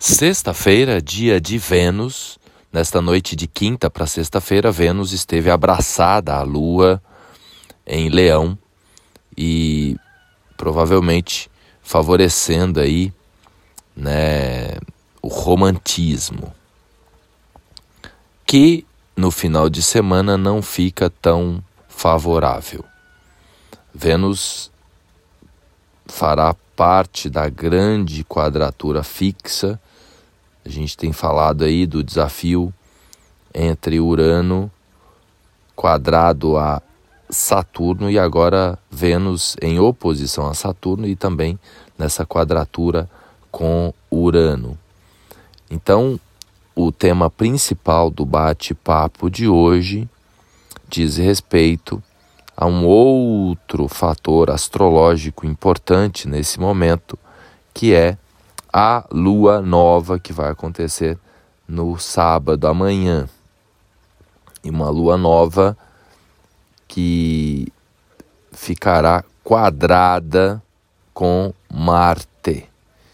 Sexta-feira, dia de Vênus. Nesta noite de quinta para sexta-feira, Vênus esteve abraçada à Lua em Leão e provavelmente favorecendo aí, né, o romantismo, que no final de semana não fica tão favorável. Vênus fará parte da grande quadratura fixa a gente tem falado aí do desafio entre Urano quadrado a Saturno e agora Vênus em oposição a Saturno e também nessa quadratura com Urano. Então, o tema principal do bate-papo de hoje diz respeito a um outro fator astrológico importante nesse momento, que é a lua nova que vai acontecer no sábado amanhã. E uma lua nova que ficará quadrada com Marte.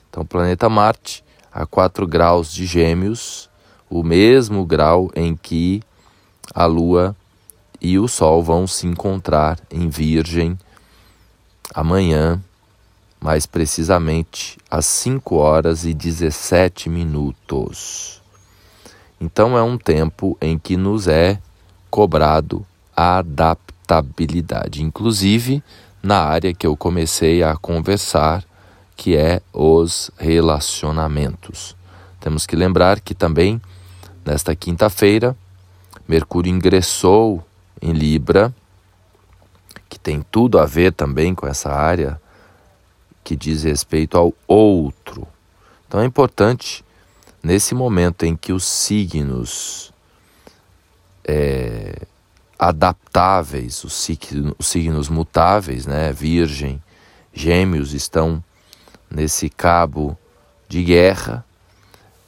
Então, o planeta Marte a 4 graus de Gêmeos, o mesmo grau em que a Lua e o Sol vão se encontrar em Virgem amanhã, mais precisamente às 5 horas e 17 minutos. Então é um tempo em que nos é cobrado a adaptabilidade, inclusive na área que eu comecei a conversar, que é os relacionamentos. Temos que lembrar que também nesta quinta-feira Mercúrio ingressou em Libra, que tem tudo a ver também com essa área que diz respeito ao outro. Então é importante, nesse momento em que os signos é, adaptáveis, os signos, os signos mutáveis, né, Virgem, Gêmeos, estão nesse cabo de guerra,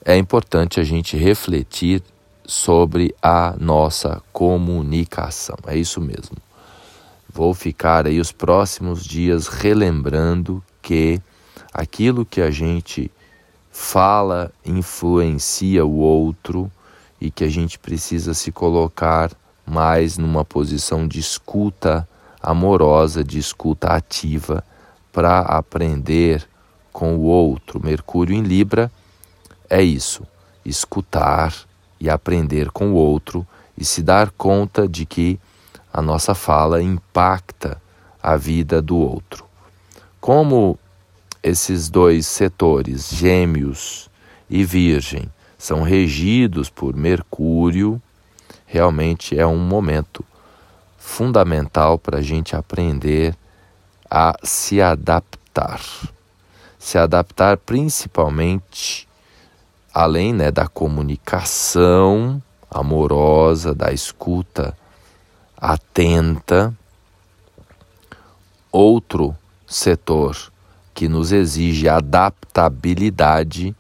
é importante a gente refletir sobre a nossa comunicação. É isso mesmo. Vou ficar aí os próximos dias relembrando que aquilo que a gente fala influencia o outro e que a gente precisa se colocar mais numa posição de escuta amorosa, de escuta ativa para aprender com o outro. Mercúrio em Libra é isso, escutar e aprender com o outro e se dar conta de que a nossa fala impacta a vida do outro. Como esses dois setores, Gêmeos e Virgem, são regidos por Mercúrio, realmente é um momento fundamental para a gente aprender a se adaptar. Se adaptar principalmente, além né, da comunicação amorosa, da escuta atenta, outro setor que nos exige adaptabilidade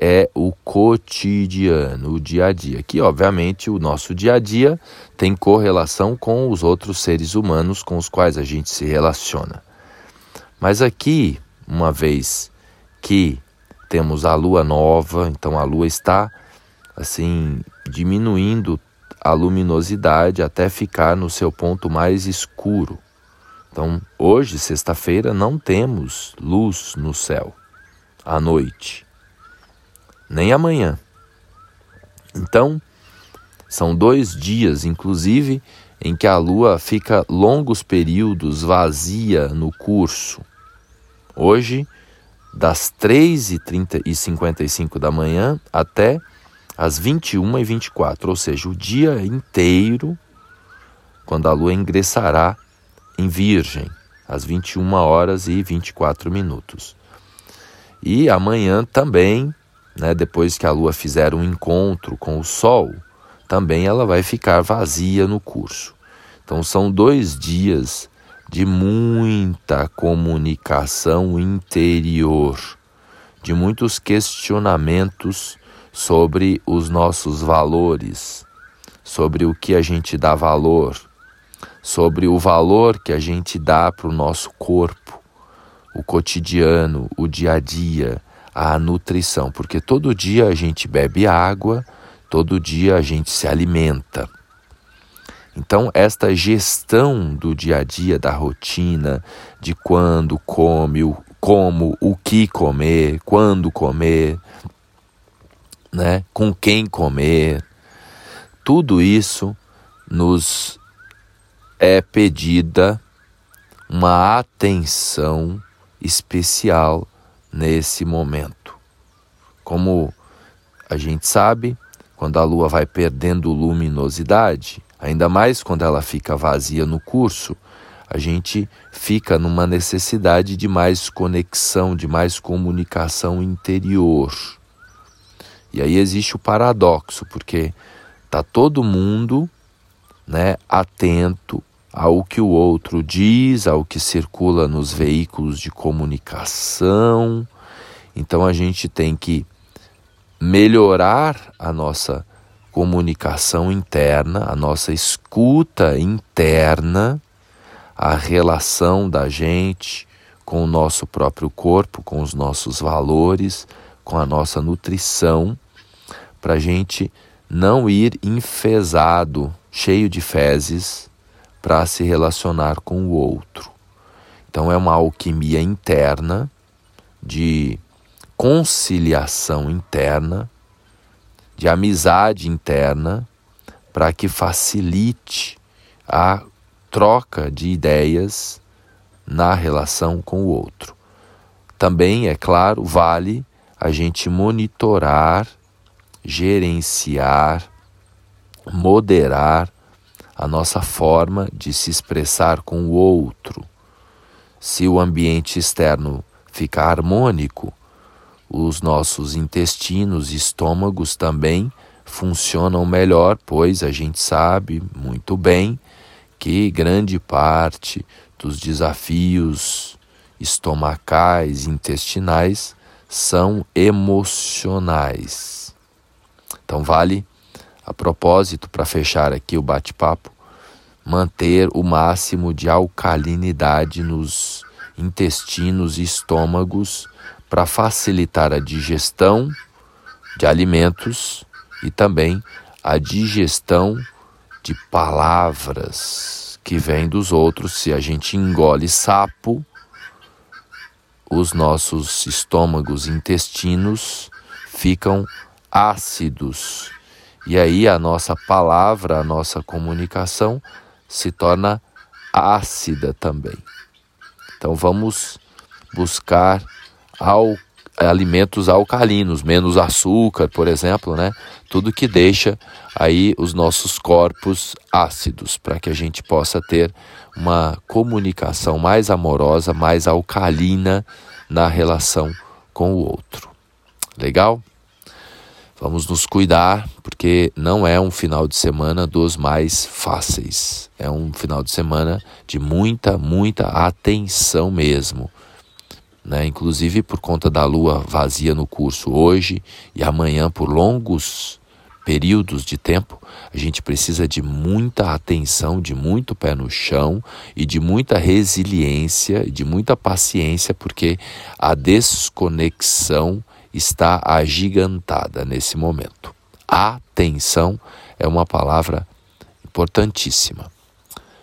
é o cotidiano, o dia a dia, que obviamente o nosso dia a dia tem correlação com os outros seres humanos com os quais a gente se relaciona. Mas aqui, uma vez que temos a lua nova, então a lua está assim diminuindo a luminosidade até ficar no seu ponto mais escuro. Então, hoje, sexta-feira, não temos luz no céu à noite, nem amanhã. Então, são dois dias, inclusive, em que a lua fica longos períodos vazia no curso. Hoje, das 3h30 e 55 da manhã até as 21 e 24, ou seja, o dia inteiro, quando a lua ingressará em Virgem, às 21 horas e 24 minutos. E amanhã também, né, depois que a Lua fizer um encontro com o Sol, também ela vai ficar vazia no curso. Então são dois dias de muita comunicação interior, de muitos questionamentos sobre os nossos valores, sobre o que a gente dá valor, sobre o valor que a gente dá para o nosso corpo, o cotidiano, o dia a dia, a nutrição, porque todo dia a gente bebe água, todo dia a gente se alimenta. Então, esta gestão do dia a dia, da rotina, de quando come, o, como, o que comer, quando comer, né, com quem comer, tudo isso nos é pedida uma atenção especial nesse momento. Como a gente sabe, quando a lua vai perdendo luminosidade, ainda mais quando ela fica vazia no curso, a gente fica numa necessidade de mais conexão, de mais comunicação interior. E aí existe o paradoxo, porque tá todo mundo, né, atento ao que o outro diz, ao que circula nos veículos de comunicação. Então a gente tem que melhorar a nossa comunicação interna, a nossa escuta interna, a relação da gente com o nosso próprio corpo, com os nossos valores, com a nossa nutrição, para a gente não ir enfesado, cheio de fezes, para se relacionar com o outro. Então é uma alquimia interna de conciliação interna, de amizade interna, para que facilite a troca de ideias na relação com o outro. Também, é claro, vale a gente monitorar, gerenciar, moderar a nossa forma de se expressar com o outro. Se o ambiente externo ficar harmônico, os nossos intestinos e estômagos também funcionam melhor, pois a gente sabe muito bem que grande parte dos desafios estomacais, intestinais, são emocionais. Então, vale a propósito, para fechar aqui o bate-papo, manter o máximo de alcalinidade nos intestinos e estômagos para facilitar a digestão de alimentos e também a digestão de palavras que vêm dos outros. Se a gente engole sapo, os nossos estômagos e intestinos ficam ácidos e aí a nossa palavra, a nossa comunicação se torna ácida também. Então vamos buscar al alimentos alcalinos, menos açúcar, por exemplo, né? Tudo que deixa aí os nossos corpos ácidos, para que a gente possa ter uma comunicação mais amorosa, mais alcalina na relação com o outro. Legal? Vamos nos cuidar, porque não é um final de semana dos mais fáceis. É um final de semana de muita, muita atenção mesmo. Né? Inclusive por conta da lua vazia no curso hoje e amanhã por longos períodos de tempo, a gente precisa de muita atenção, de muito pé no chão e de muita resiliência, de muita paciência, porque a desconexão está agigantada nesse momento. Atenção é uma palavra importantíssima.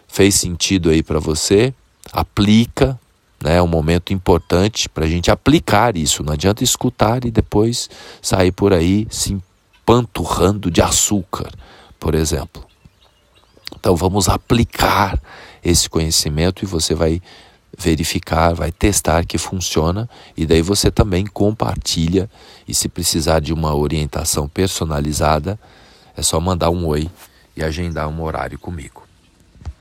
Fez sentido aí para você? Aplica, né? É um momento importante para a gente aplicar isso. Não adianta escutar e depois sair por aí se empanturrando de açúcar, por exemplo. Então vamos aplicar esse conhecimento e você vai verificar, vai testar que funciona e daí você também compartilha e se precisar de uma orientação personalizada, é só mandar um oi e agendar um horário comigo.